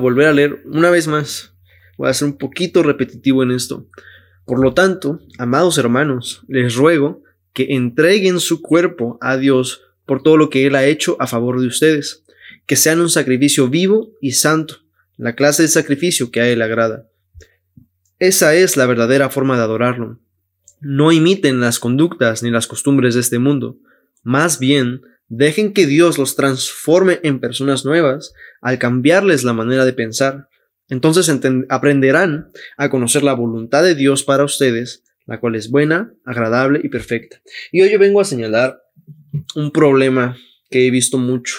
volver a leer una vez más. Voy a ser un poquito repetitivo en esto. Por lo tanto, amados hermanos, les ruego que entreguen su cuerpo a Dios por todo lo que Él ha hecho a favor de ustedes, que sean un sacrificio vivo y santo, la clase de sacrificio que a Él agrada. Esa es la verdadera forma de adorarlo. No imiten las conductas ni las costumbres de este mundo, más bien dejen que Dios los transforme en personas nuevas al cambiarles la manera de pensar. Entonces aprenderán a conocer la voluntad de Dios para ustedes, la cual es buena, agradable y perfecta. Y hoy yo vengo a señalar un problema que he visto mucho.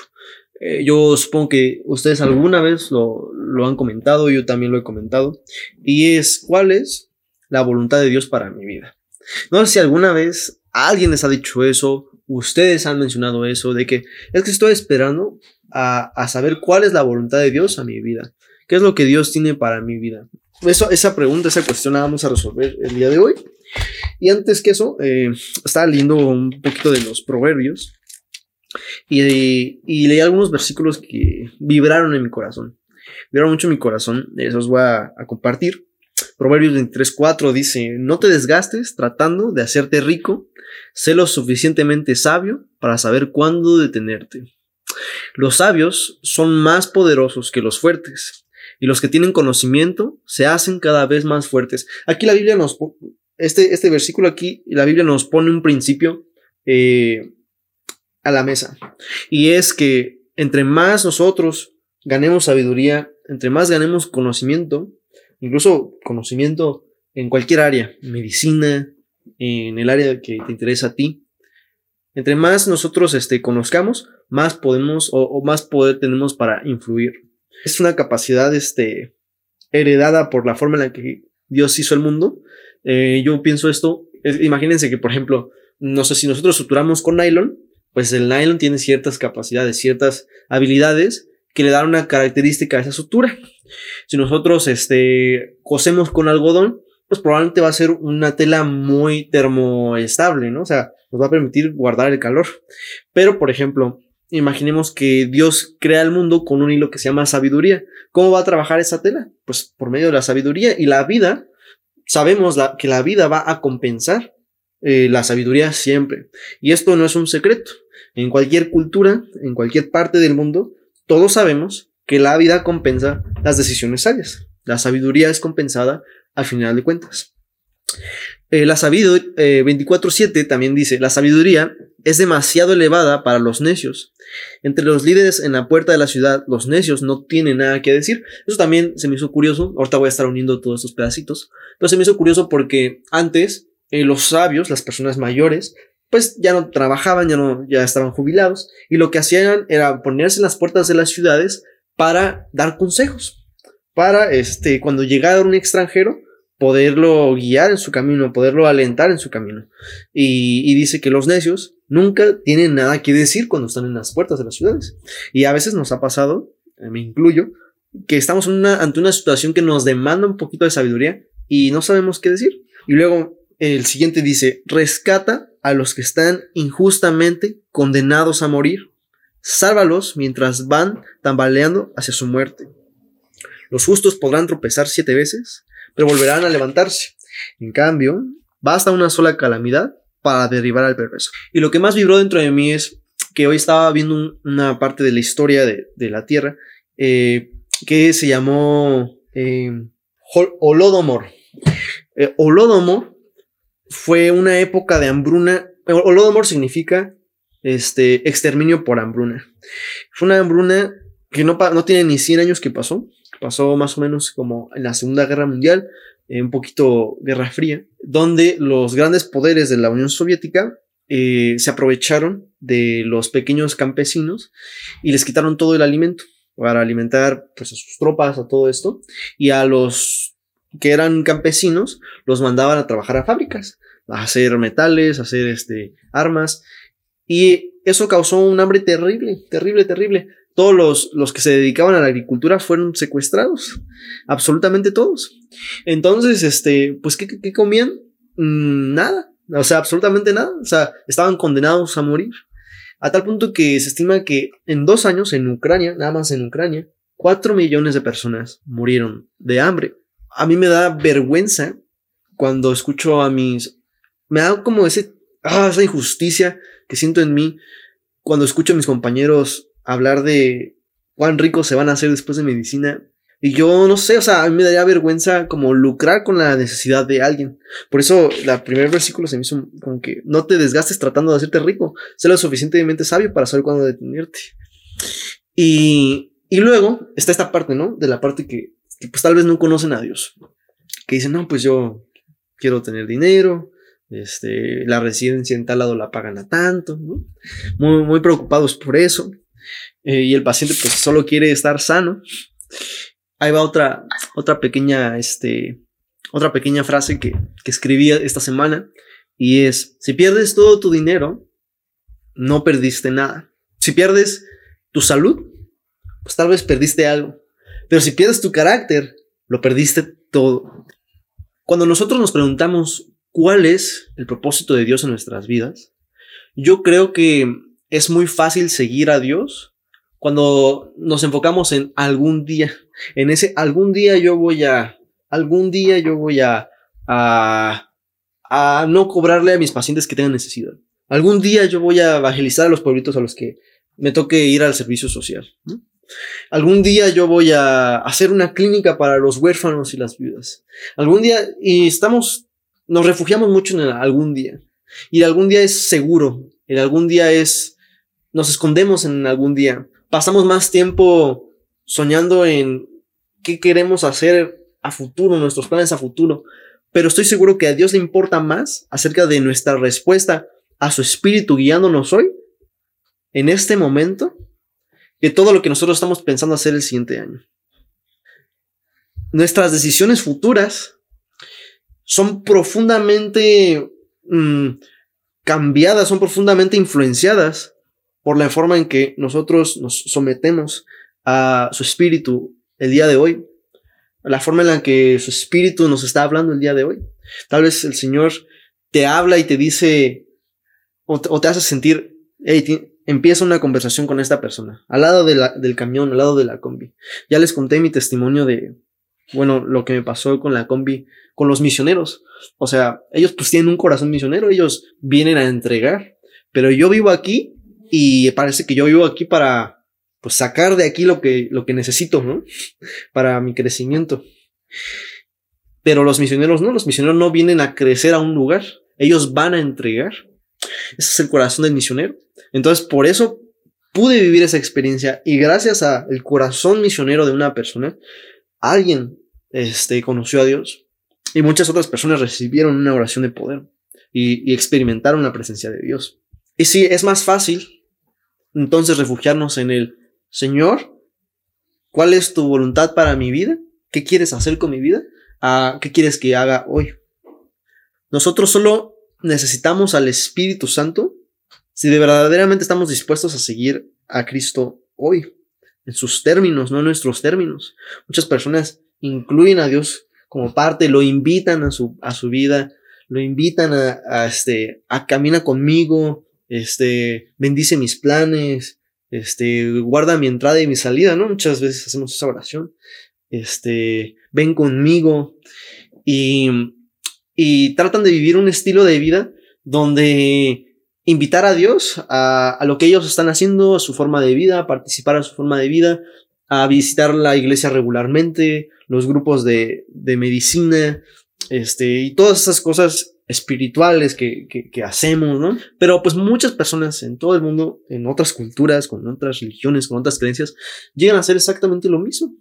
Eh, yo supongo que ustedes alguna vez lo, lo han comentado, yo también lo he comentado, y es cuál es la voluntad de Dios para mi vida. No sé si alguna vez alguien les ha dicho eso, ustedes han mencionado eso, de que es que estoy esperando a, a, saber cuál es la voluntad de Dios a mi vida, qué es lo que Dios tiene para mi vida. Eso, esa pregunta, esa cuestión la vamos a resolver el día de hoy. Y antes que eso, eh, estaba leyendo un poquito de los proverbios y, y, leí algunos versículos que vibraron en mi corazón. Vibraron mucho en mi corazón, esos voy a, a compartir. Proverbios 23.4 dice, no te desgastes tratando de hacerte rico, sé lo suficientemente sabio para saber cuándo detenerte. Los sabios son más poderosos que los fuertes, y los que tienen conocimiento se hacen cada vez más fuertes. Aquí la Biblia nos, este, este versículo aquí, la Biblia nos pone un principio eh, a la mesa, y es que entre más nosotros ganemos sabiduría, entre más ganemos conocimiento, incluso conocimiento en cualquier área, medicina, en el área que te interesa a ti. Entre más nosotros este, conozcamos, más podemos o, más poder tenemos para influir. Es una capacidad este, heredada por la forma en la que Dios hizo el mundo. Eh, yo pienso esto, imagínense que por ejemplo, no sé si nosotros suturamos con nylon, pues el nylon tiene ciertas capacidades, ciertas habilidades que le dan una característica a esa sutura. Si nosotros este, cosemos con algodón, pues probablemente va a ser una tela muy termoestable, ¿no? O sea, nos va a permitir guardar el calor. Pero, por ejemplo, imaginemos que Dios crea el mundo con un hilo que se llama sabiduría. ¿Cómo va a trabajar esa tela? Pues por medio de la sabiduría y la vida. Sabemos que la vida va a compensar eh, la sabiduría siempre. Y esto no es un secreto. En cualquier cultura, en cualquier parte del mundo, todos sabemos que la vida compensa las decisiones sabias. La sabiduría es compensada al final de cuentas. Eh, la sabiduría, eh, 24.7 también dice, la sabiduría es demasiado elevada para los necios. Entre los líderes en la puerta de la ciudad, los necios no tienen nada que decir. Eso también se me hizo curioso. Ahorita voy a estar uniendo todos estos pedacitos. Pero se me hizo curioso porque antes eh, los sabios, las personas mayores, pues ya no trabajaban, ya no, ya estaban jubilados. Y lo que hacían era ponerse en las puertas de las ciudades para dar consejos. Para, este, cuando llegara un extranjero, poderlo guiar en su camino, poderlo alentar en su camino. Y, dice que los necios nunca tienen nada que decir cuando están en las puertas de las ciudades. Y a veces nos ha pasado, eh, me incluyo, que estamos ante una situación que nos demanda un poquito de sabiduría y no sabemos qué decir. Y luego el siguiente dice, rescata a los que están injustamente condenados a morir Sálvalos mientras van tambaleando hacia su muerte. Los justos podrán tropezar siete veces, pero volverán a levantarse. En cambio, basta una sola calamidad para derribar al perverso. Y lo que más vibró dentro de mí es que hoy estaba viendo una parte de la historia de, la Tierra eh, que se llamó eh, Holodomor. Eh, Holodomor fue una época de hambruna. Holodomor significa este, exterminio por hambruna. Fue una hambruna que no, no tiene ni 100 años que pasó, pasó más o menos como en la Segunda Guerra Mundial, eh, un poquito Guerra Fría, donde los grandes poderes de la Unión Soviética eh, se aprovecharon de los pequeños campesinos y les quitaron todo el alimento para alimentar pues, a sus tropas, a todo esto, y a los que eran campesinos los mandaban a trabajar a fábricas, a hacer metales, a hacer este, armas, y eso causó un hambre terrible, terrible, terrible. Todos los, los que se dedicaban a la agricultura fueron secuestrados, absolutamente todos. Entonces, este, pues, ¿qué, qué comían? Mm, nada, o sea, absolutamente nada. O sea, estaban condenados a morir. A tal punto que se estima que en dos años en Ucrania, nada más en Ucrania, cuatro millones de personas murieron de hambre. A mí me da vergüenza cuando escucho a mis... Me da como ese, ah, esa injusticia que siento en mí cuando escucho a mis compañeros hablar de cuán ricos se van a hacer después de medicina. Y yo no sé, o sea, a mí me daría vergüenza como lucrar con la necesidad de alguien. Por eso, el primer versículo se me hizo como que no te desgastes tratando de hacerte rico. Sé lo suficientemente sabio para saber cuándo detenerte. Y, y luego está esta parte, ¿no? De la parte que, que pues tal vez no conocen a Dios. Que dicen, no, pues yo quiero tener dinero, este, la residencia en tal lado la pagan a tanto. Muy, muy preocupados por eso. Eh, y el paciente pues solo quiere estar sano. Ahí va otra, otra pequeña, este, otra pequeña frase que, que escribí esta semana y es, si pierdes todo tu dinero, no perdiste nada. Si pierdes tu salud, pues tal vez perdiste algo. Pero si pierdes tu carácter, lo perdiste todo. Cuando nosotros nos preguntamos cuál es el propósito de Dios en nuestras vidas, yo creo que es muy fácil seguir a Dios cuando nos enfocamos en algún día. En ese algún día yo voy a, algún día yo voy a, a, a no cobrarle a mis pacientes que tengan necesidad. Algún día yo voy a evangelizar a los pueblitos a los que me toque ir al servicio social. Algún día yo voy a hacer una clínica para los huérfanos y las viudas. Algún día, y estamos, nos refugiamos mucho en algún día. Y algún día es seguro, el algún día es, nos escondemos en algún día. Pasamos más tiempo soñando en qué queremos hacer a futuro, nuestros planes a futuro. Pero estoy seguro que a Dios le importa más acerca de nuestra respuesta a su espíritu guiándonos hoy, en este momento, que todo lo que nosotros estamos pensando hacer el siguiente año. Nuestras decisiones futuras son profundamente mm, cambiadas, son profundamente influenciadas por la forma en que nosotros nos sometemos a su espíritu el día de hoy, la forma en la que su espíritu nos está hablando el día de hoy. Tal vez el Señor te habla y te dice o te, hace sentir, hey, empieza una conversación con esta persona, al lado del camión, al lado de la combi. Ya les conté mi testimonio de, bueno, lo que me pasó con la combi, con los misioneros. O sea, ellos pues tienen un corazón misionero, ellos vienen a entregar, pero yo vivo aquí y parece que yo vivo aquí para pues sacar de aquí lo que, lo que necesito, ¿no? Para mi crecimiento. Pero los misioneros no, los misioneros no vienen a crecer a un lugar, ellos van a entregar. Ese es el corazón del misionero. Entonces, por eso pude vivir esa experiencia y gracias al corazón misionero de una persona, alguien este, conoció a Dios y muchas otras personas recibieron una oración de poder y, experimentaron la presencia de Dios. Y sí, es más fácil entonces refugiarnos en el Señor, ¿cuál es tu voluntad para mi vida? ¿Qué quieres hacer con mi vida? Ah, ¿Qué quieres que haga hoy? Nosotros solo necesitamos al Espíritu Santo si de verdaderamente estamos dispuestos a seguir a Cristo hoy, en sus términos, no en nuestros términos. Muchas personas incluyen a Dios como parte, lo invitan a su, a su vida, lo invitan a, a este, a camina conmigo, este, bendice mis planes, este, guarda mi entrada y mi salida, ¿no? Muchas veces hacemos esa oración, este, ven conmigo y, y tratan de vivir un estilo de vida donde invitar a Dios a, lo que ellos están haciendo, a su forma de vida, a participar a su forma de vida, a visitar la iglesia regularmente, los grupos de, de medicina, este, y todas esas cosas espirituales que, que, que, hacemos, ¿no? Pero pues muchas personas en todo el mundo, en otras culturas, con otras religiones, con otras creencias, llegan a hacer exactamente lo mismo.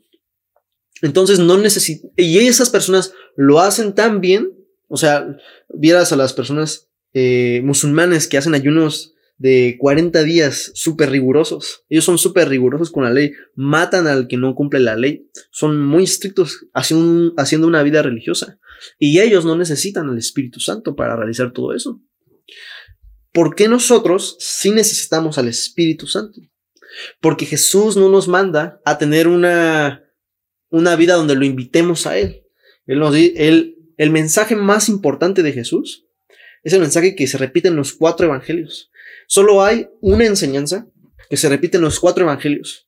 Entonces no necesitan, y esas personas lo hacen tan bien, o sea, vieras a las personas eh, musulmanes que hacen ayunos de 40 días súper rigurosos. Ellos son súper rigurosos con la ley, matan al que no cumple la ley, son muy estrictos haciendo, haciendo una vida religiosa. Y ellos no necesitan al Espíritu Santo para realizar todo eso. ¿Por qué nosotros sí necesitamos al Espíritu Santo? Porque Jesús no nos manda a tener una, una vida donde lo invitemos a Él. Él nos, él, el mensaje más importante de Jesús es el mensaje que se repite en los cuatro evangelios. Solo hay una enseñanza que se repite en los cuatro evangelios.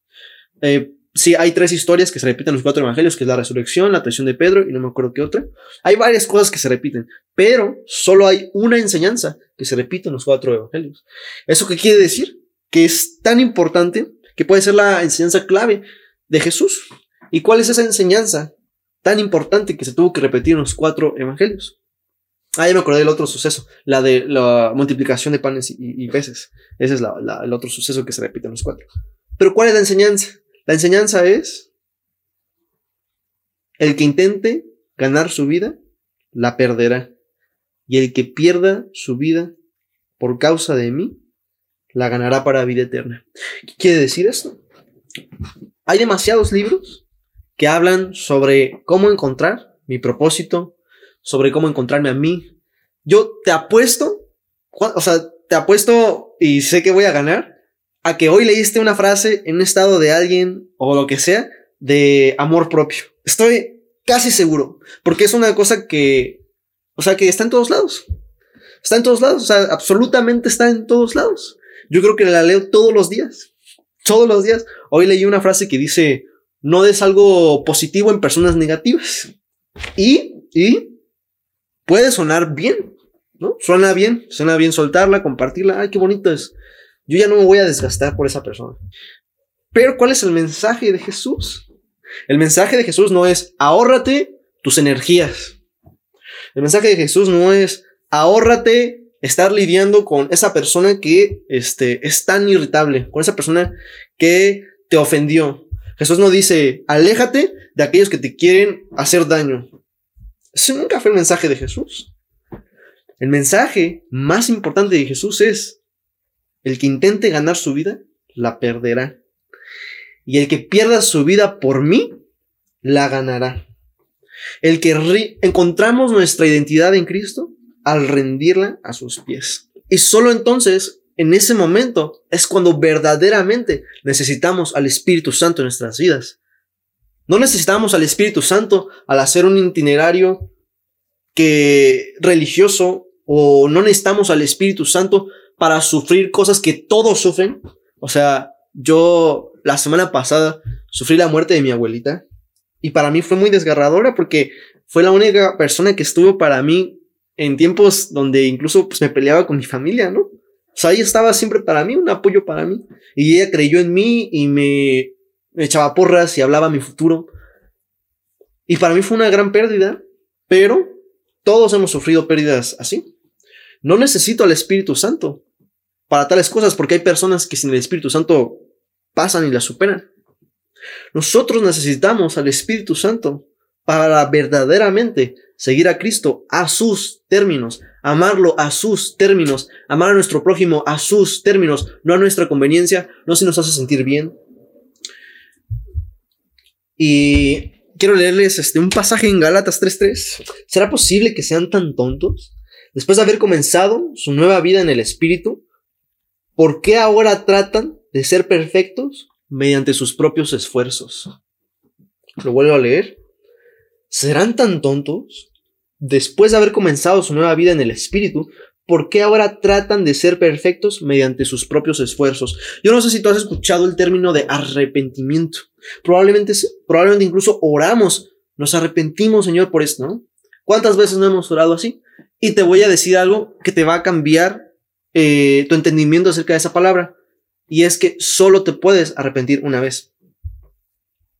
Eh, sí, hay tres historias que se repiten en los cuatro evangelios, que es la resurrección, la traición de Pedro y no me acuerdo qué otra. Hay varias cosas que se repiten, pero solo hay una enseñanza que se repite en los cuatro evangelios. ¿Eso qué quiere decir? Que es tan importante que puede ser la enseñanza clave de Jesús. ¿Y cuál es esa enseñanza tan importante que se tuvo que repetir en los cuatro evangelios? Ah, ya me acordé del otro suceso, la de la multiplicación de panes y, peces. Ese es el otro suceso que se repite en los cuatro. Pero ¿cuál es la enseñanza? La enseñanza es, el que intente ganar su vida, la perderá. Y el que pierda su vida por causa de mí, la ganará para vida eterna. ¿Qué quiere decir esto? Hay demasiados libros que hablan sobre cómo encontrar mi propósito, sobre cómo encontrarme a mí. Yo te apuesto, o sea, te apuesto y sé que voy a ganar, a que hoy leíste una frase en un estado de alguien o lo que sea de amor propio. Estoy casi seguro, porque es una cosa que, o sea, que está en todos lados. Está en todos lados, o sea, absolutamente está en todos lados. Yo creo que la leo todos los días. Todos los días. Hoy leí una frase que dice, no des algo positivo en personas negativas. Y, y puede sonar bien, ¿no? Suena bien, suena bien soltarla, compartirla. Ay, qué bonito es. Yo ya no me voy a desgastar por esa persona. Pero ¿cuál es el mensaje de Jesús? El mensaje de Jesús no es ahórrate tus energías. El mensaje de Jesús no es ahórrate estar lidiando con esa persona que este, es tan irritable, con esa persona que te ofendió. Jesús no dice, aléjate de aquellos que te quieren hacer daño. Ese nunca fue el mensaje de Jesús. El mensaje más importante de Jesús es, el que intente ganar su vida, la perderá. Y el que pierda su vida por mí, la ganará. El que encontramos nuestra identidad en Cristo al rendirla a sus pies. Y solo entonces, en ese momento, es cuando verdaderamente necesitamos al Espíritu Santo en nuestras vidas. No necesitamos al Espíritu Santo al hacer un itinerario que religioso o no necesitamos al Espíritu Santo para sufrir cosas que todos sufren. O sea, yo la semana pasada sufrí la muerte de mi abuelita y para mí fue muy desgarradora porque fue la única persona que estuvo para mí en tiempos donde incluso pues, me peleaba con mi familia, ¿no? O sea, ella estaba siempre para mí, un apoyo para mí. Y ella creyó en mí y me, me echaba porras y hablaba mi futuro. Y para mí fue una gran pérdida, pero todos hemos sufrido pérdidas así. No necesito al Espíritu Santo para tales cosas porque hay personas que sin el Espíritu Santo pasan y las superan. Nosotros necesitamos al Espíritu Santo para verdaderamente seguir a Cristo a sus términos, amarlo a sus términos, amar a nuestro prójimo a sus términos, no a nuestra conveniencia, no si nos hace sentir bien. Y quiero leerles este, un pasaje en Galatas 3.3. ¿Será posible que sean tan tontos? Después de haber comenzado su nueva vida en el Espíritu, ¿por qué ahora tratan de ser perfectos mediante sus propios esfuerzos? Lo vuelvo a leer. ¿Serán tan tontos? Después de haber comenzado su nueva vida en el Espíritu, ¿por qué ahora tratan de ser perfectos mediante sus propios esfuerzos? Yo no sé si tú has escuchado el término de arrepentimiento. Probablemente, probablemente incluso oramos, nos arrepentimos, Señor, por esto, ¿no? ¿Cuántas veces no hemos orado así? Y te voy a decir algo que te va a cambiar eh, tu entendimiento acerca de esa palabra. Y es que solo te puedes arrepentir una vez.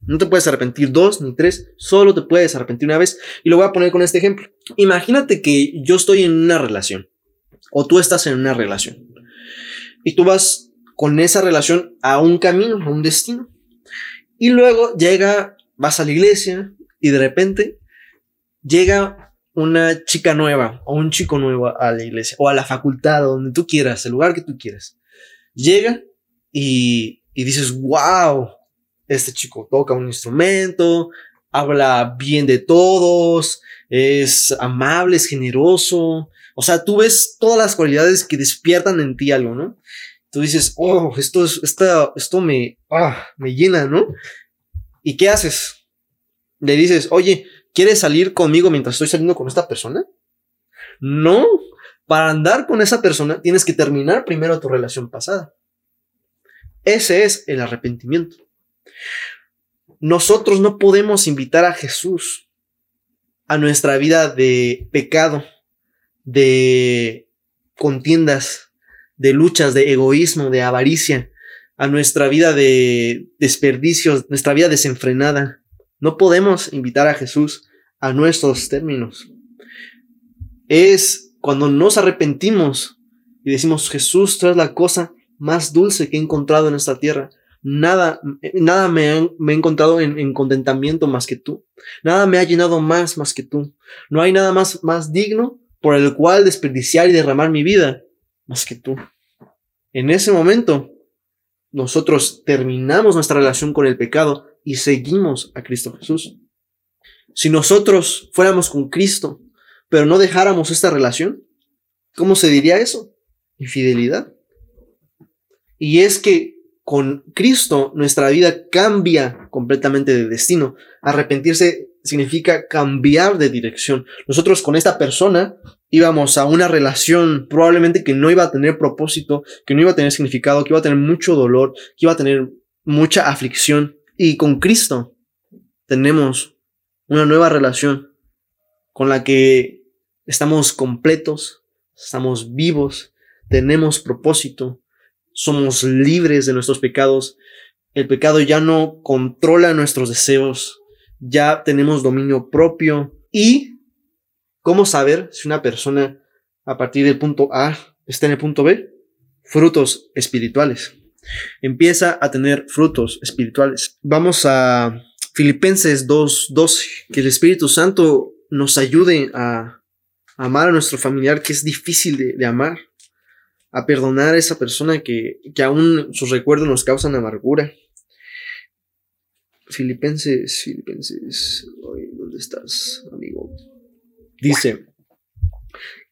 No te puedes arrepentir dos ni tres, solo te puedes arrepentir una vez. Y lo voy a poner con este ejemplo. Imagínate que yo estoy en una relación o tú estás en una relación y tú vas con esa relación a un camino, a un destino. Y luego llega, vas a la iglesia y de repente llega una chica nueva o un chico nuevo a la iglesia o a la facultad, donde tú quieras, el lugar que tú quieras. Llega y, y dices, wow, este chico toca un instrumento, habla bien de todos, es amable, es generoso. O sea, tú ves todas las cualidades que despiertan en ti algo, ¿no? Tú dices, oh, esto, es, esto, esto me, ah, me llena, ¿no? ¿Y qué haces? Le dices, oye, ¿Quieres salir conmigo mientras estoy saliendo con esta persona? No. Para andar con esa persona tienes que terminar primero tu relación pasada. Ese es el arrepentimiento. nosotros no podemos invitar a Jesús a nuestra vida de pecado, de contiendas, de luchas, de egoísmo, de avaricia, a nuestra vida de desperdicios, nuestra vida desenfrenada. No podemos invitar a Jesús a nuestros términos. Es cuando nos arrepentimos y decimos, Jesús, tú eres la cosa más dulce que he encontrado en esta tierra. Nada, nada me, he encontrado en, en, contentamiento más que tú. Nada me ha llenado más más que tú. No hay nada más, más digno por el cual desperdiciar y derramar mi vida más que tú. En ese momento, nosotros terminamos nuestra relación con el pecado y seguimos a Cristo Jesús. Si nosotros fuéramos con Cristo, pero no dejáramos esta relación, ¿cómo se diría eso? Infidelidad. Y es que con Cristo nuestra vida cambia completamente de destino. Arrepentirse significa cambiar de dirección. Nosotros con esta persona íbamos a una relación probablemente que no iba a tener propósito, que no iba a tener significado, que iba a tener mucho dolor, que iba a tener mucha aflicción. Y con Cristo tenemos una nueva relación con la que estamos completos, estamos vivos, tenemos propósito, somos libres de nuestros pecados. El pecado ya no controla nuestros deseos, ya tenemos dominio propio y cómo saber si una persona a partir del punto A está en el punto B, frutos espirituales. Empieza a tener frutos espirituales. Vamos a Filipenses 2:12, que el Espíritu Santo nos ayude a amar a nuestro familiar que es difícil de, amar, a perdonar a esa persona que, que aún sus recuerdos nos causan amargura. Filipenses, Filipenses, ¿dónde estás, amigo? Dice,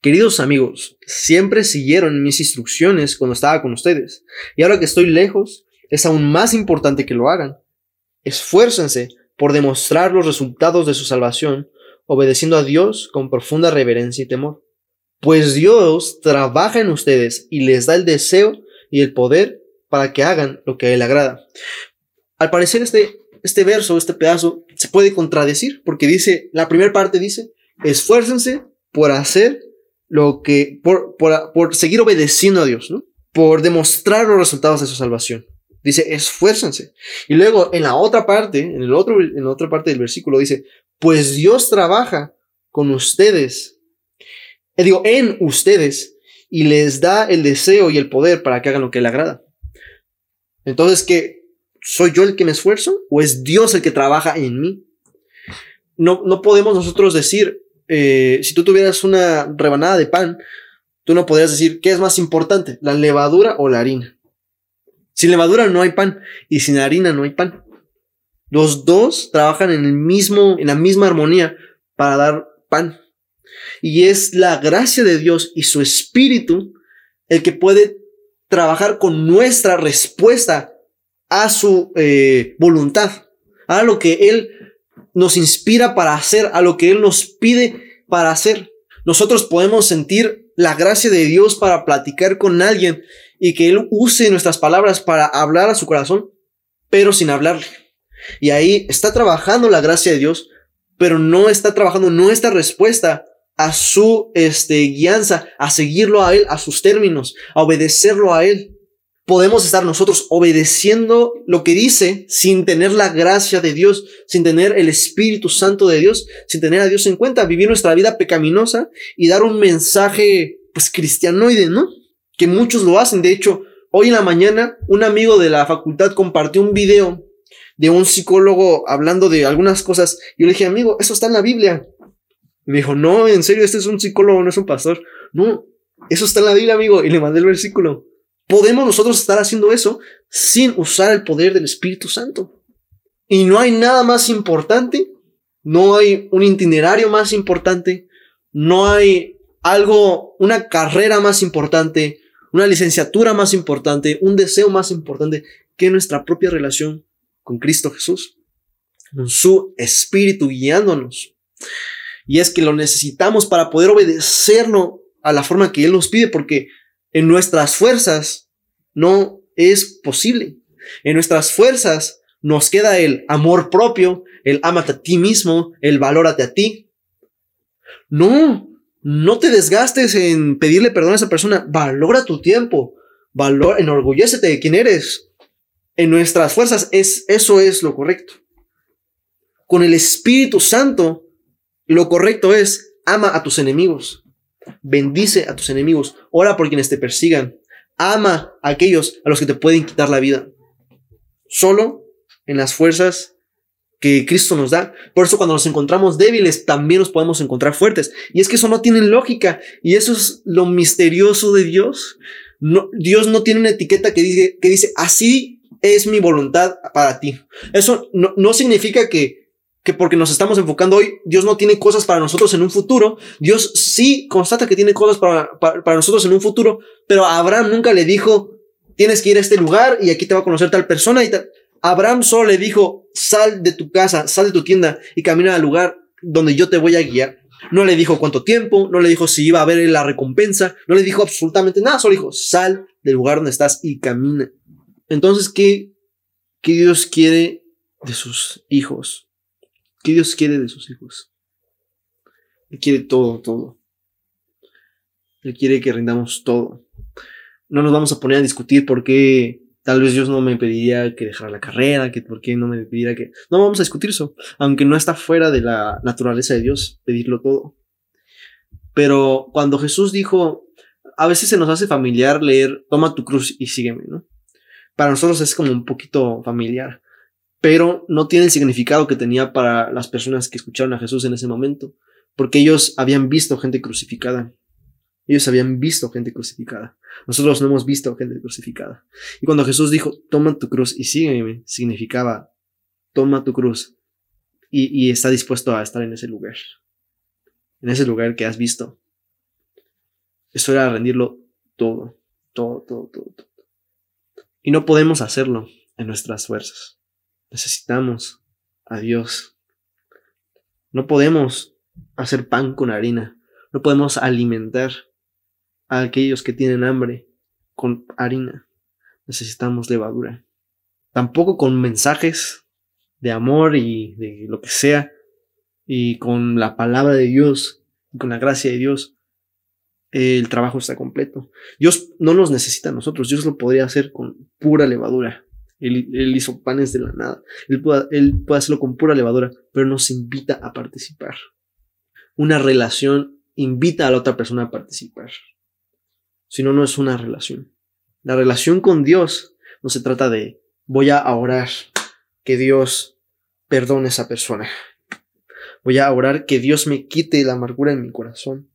queridos amigos, siempre siguieron mis instrucciones cuando estaba con ustedes, y ahora que estoy lejos, es aún más importante que lo hagan. Esfuércense por demostrar los resultados de su salvación, obedeciendo a Dios con profunda reverencia y temor. Pues Dios trabaja en ustedes y les da el deseo y el poder para que hagan lo que a Él agrada. Al parecer este este verso, este pedazo, se puede contradecir, porque dice, la primera parte dice, esfuércense por hacer lo que, por, por, seguir obedeciendo a Dios, ¿no? Por demostrar los resultados de su salvación. Dice, esfuércense. Y luego, en la otra parte, en, el otro, en la otra parte del versículo dice, pues Dios trabaja con ustedes, eh, digo, en ustedes, y les da el deseo y el poder para que hagan lo que le agrada. Entonces, ¿qué, ¿Soy yo el que me esfuerzo o es Dios el que trabaja en mí? No, no podemos nosotros decir, eh, si tú tuvieras una rebanada de pan, tú no podrías decir, ¿qué es más importante, la levadura o la harina? Sin levadura no hay pan y sin harina no hay pan. Los dos trabajan en el mismo, en la misma armonía para dar pan. Y es la gracia de Dios y su espíritu el que puede trabajar con nuestra respuesta a su eh, voluntad, a lo que Él nos inspira para hacer, a lo que Él nos pide para hacer. Nosotros podemos sentir la gracia de Dios para platicar con alguien y que Él use nuestras palabras para hablar a su corazón, pero sin hablarle. Y ahí está trabajando la gracia de Dios, pero no está trabajando nuestra respuesta a su este, guianza, a seguirlo a Él, a sus términos, a obedecerlo a Él podemos estar nosotros obedeciendo lo que dice sin tener la gracia de Dios, sin tener el Espíritu Santo de Dios, sin tener a Dios en cuenta, vivir nuestra vida pecaminosa y dar un mensaje pues cristianoide, ¿no? Que muchos lo hacen. De hecho, hoy en la mañana un amigo de la facultad compartió un video de un psicólogo hablando de algunas cosas. Yo le dije, amigo, eso está en la Biblia. Me dijo, no, en serio, este es un psicólogo, no es un pastor. No, eso está en la Biblia, amigo. Y le mandé el versículo podemos nosotros estar haciendo eso sin usar el poder del Espíritu Santo. Y no hay nada más importante, no hay un itinerario más importante, no hay algo, una carrera más importante, una licenciatura más importante, un deseo más importante que nuestra propia relación con Cristo Jesús, con su Espíritu guiándonos. Y es que lo necesitamos para poder obedecerlo a la forma que Él nos pide, porque en nuestras fuerzas no es posible. En nuestras fuerzas Nos queda el amor propio, el ámate a ti mismo, el valórate a ti. No, no te desgastes en pedirle perdón a esa persona. Valora tu tiempo. Valor, enorgullécete de quién eres. En nuestras fuerzas es, eso es lo correcto. Con el Espíritu Santo, lo correcto es ama a tus enemigos. Bendice a tus enemigos. Ora por quienes te persigan. Ama a aquellos a los que te pueden quitar la vida. Solo en las fuerzas que Cristo nos da. Por eso cuando nos encontramos débiles, también nos podemos encontrar fuertes. Y es que eso no tiene lógica. Y eso es lo misterioso de Dios. Dios no tiene una etiqueta que dice, que dice, así es mi voluntad para ti. Eso no, no significa que, que porque nos estamos enfocando hoy, Dios no tiene cosas para nosotros en un futuro. Dios sí constata que tiene cosas para, para, nosotros en un futuro, pero Abraham nunca le dijo, tienes que ir a este lugar y aquí te va a conocer tal persona y tal. Abraham solo le dijo, sal de tu casa, sal de tu tienda y camina al lugar donde yo te voy a guiar. No le dijo cuánto tiempo, no le dijo si iba a haber la recompensa, no le dijo absolutamente nada, solo dijo, sal del lugar donde estás y camina. Entonces, ¿qué, qué Dios quiere de sus hijos? ¿Qué Dios quiere de sus hijos? Él quiere todo, todo. Él quiere que rindamos todo. No nos vamos a poner a discutir por qué Tal vez Dios no me pediría que dejara la carrera, que por qué no me pediría que... No vamos a discutir eso, aunque no está fuera de la naturaleza de Dios pedirlo todo. Pero cuando Jesús dijo, a veces se nos hace familiar leer, toma tu cruz y sígueme, ¿no? Para nosotros es como un poquito familiar, pero no tiene el significado que tenía para las personas que escucharon a Jesús en ese momento, porque ellos habían visto gente crucificada. Ellos habían visto gente crucificada. Nosotros no hemos visto gente crucificada. Y cuando Jesús dijo, toma tu cruz y sígueme, significaba, toma tu cruz y, está dispuesto a estar en ese lugar. En ese lugar que has visto. Eso era rendirlo todo, todo, todo, todo, todo. Y no podemos hacerlo en nuestras fuerzas. Necesitamos a Dios. No podemos hacer pan con harina. No podemos alimentar a aquellos que tienen hambre con harina. Necesitamos levadura. Tampoco con mensajes de amor y de lo que sea. Y con la palabra de Dios y con la gracia de Dios. El trabajo está completo. Dios no nos necesita a nosotros. Dios lo podría hacer con pura levadura. Él, hizo panes de la nada. Él puede, hacerlo con pura levadura, pero nos invita a participar. Una relación invita a la otra persona a participar si no, no es una relación. La relación con Dios no se trata de voy a orar que Dios perdone a esa persona. Voy a orar que Dios me quite la amargura en mi corazón.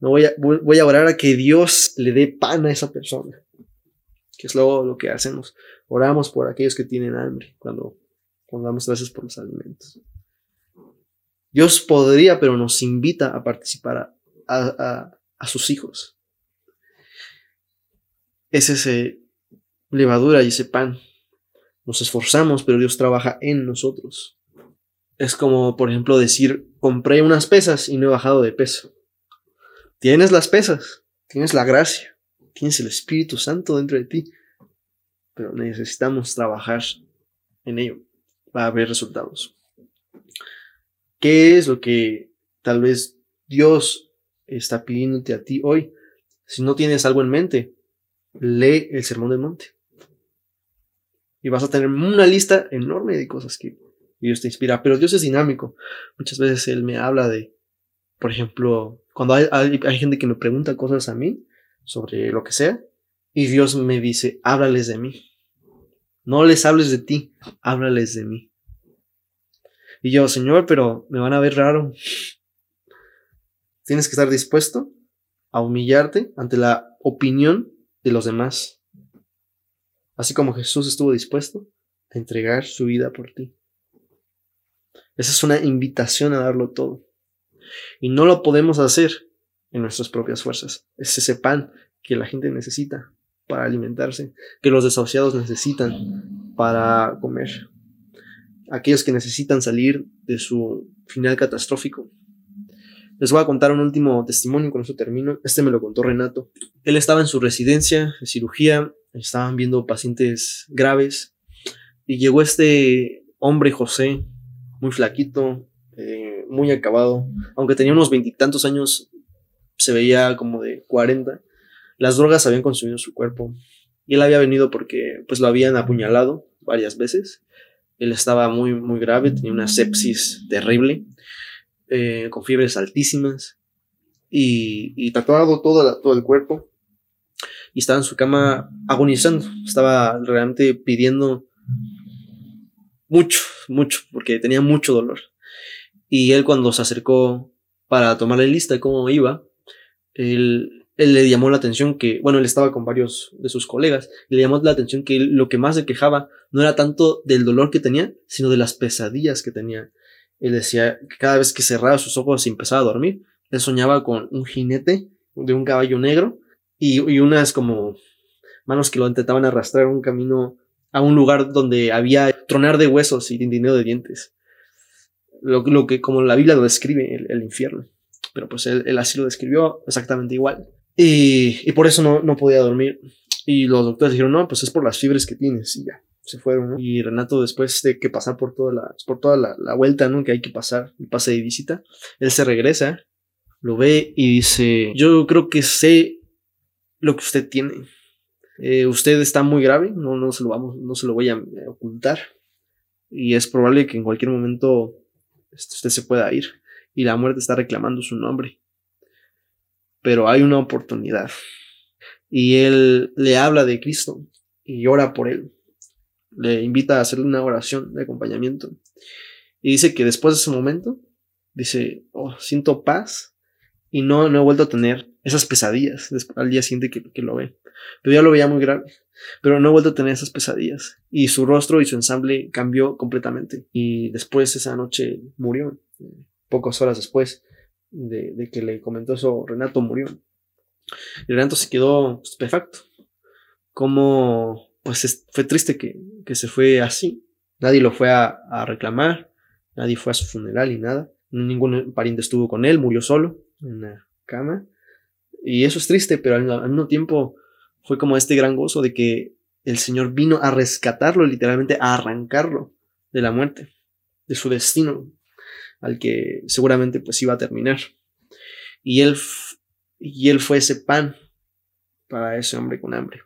No voy a orar a que Dios le dé pan a esa persona. Que es luego lo que hacemos. Oramos por aquellos que tienen hambre cuando, damos gracias por los alimentos. Dios podría, pero nos invita a participar a, a sus hijos es ese levadura y ese pan. Nos esforzamos, pero Dios trabaja en nosotros. Es como, por ejemplo, decir, compré unas pesas y no he bajado de peso. Tienes las pesas, tienes la gracia, tienes el Espíritu Santo dentro de ti, pero necesitamos trabajar en ello para ver resultados. ¿Qué es lo que tal vez Dios está pidiéndote a ti hoy? Si no tienes algo en mente, lee el Sermón del Monte. Y vas a tener una lista enorme de cosas que Dios te inspira. Pero Dios es dinámico. Muchas veces Él me habla de, por ejemplo, cuando hay, hay, gente que me pregunta cosas a mí sobre lo que sea, y Dios me dice, háblales de mí. No les hables de ti, háblales de mí. Y yo, Señor, pero me van a ver raro. Tienes que estar dispuesto a humillarte ante la opinión de los demás, así como Jesús estuvo dispuesto a entregar su vida por ti. Esa es una invitación a darlo todo. Y no lo podemos hacer en nuestras propias fuerzas. Es ese pan que la gente necesita para alimentarse, que los desahuciados necesitan para comer, aquellos que necesitan salir de su final catastrófico. Les voy a contar un último testimonio, con eso termino. Este me lo contó Renato. Él estaba en su residencia de cirugía, estaban viendo pacientes graves Y llegó este hombre José, muy flaquito, eh, muy acabado, aunque tenía unos veintitantos años, se veía como de cuarenta. Las drogas habían consumido su cuerpo y él había venido porque pues lo habían apuñalado varias veces. Él estaba muy, muy grave, tenía una sepsis terrible, eh, con fiebres altísimas y, y tatuado todo, todo el cuerpo. Y estaba en su cama agonizando, estaba realmente pidiendo mucho, mucho, porque tenía mucho dolor. Y él cuando se acercó para tomarle lista de cómo iba, él, él, le llamó la atención que, bueno, él estaba con varios de sus colegas, le llamó la atención que lo que más se quejaba no era tanto del dolor que tenía, sino de las pesadillas que tenía. Él decía que cada vez que cerraba sus ojos y empezaba a dormir, él soñaba con un jinete de un caballo negro y, unas como manos que lo intentaban arrastrar un camino a un lugar donde había tronar de huesos y dinero de dientes. Lo, que, como la Biblia lo describe, el infierno. Pero pues él, así lo describió exactamente igual. Y, y por eso no, no, podía dormir. Y los doctores dijeron, no, pues es por las fibras que tienes. Y ya, se fueron. Y Renato, después de que pasar por toda la, por toda la, la vuelta ¿no? que hay que pasar, el pase de visita, él se regresa, lo ve y dice, yo creo que sé lo que usted tiene. Eh, usted está muy grave, no, no, se lo vamos, no se lo voy a ocultar. Y es probable que en cualquier momento este, usted se pueda ir. Y la muerte está reclamando su nombre. Pero hay una oportunidad. Y él le habla de Cristo y ora por él. Le invita a hacerle una oración de acompañamiento. Y dice que después de ese momento, dice, oh, siento paz y no, no he vuelto a tener esas pesadillas al día siguiente que, que, lo ve. Pero ya lo veía muy grave. Pero no he vuelto a tener esas pesadillas. Y su rostro y su ensamble cambió completamente. Y después esa noche murió. Pocas horas después de, que le comentó eso, Renato murió. Y Renato se quedó estupefacto. Como, pues es, fue triste que, que, se fue así. Nadie lo fue a, a reclamar. Nadie fue a su funeral y nada. Ningún pariente estuvo con él, murió solo en la cama. Y eso es triste, pero al, al, mismo tiempo fue como este gran gozo de que el Señor vino a rescatarlo, literalmente a arrancarlo de la muerte, de su destino, al que seguramente pues iba a terminar. Y él, y él fue ese pan para ese hombre con hambre.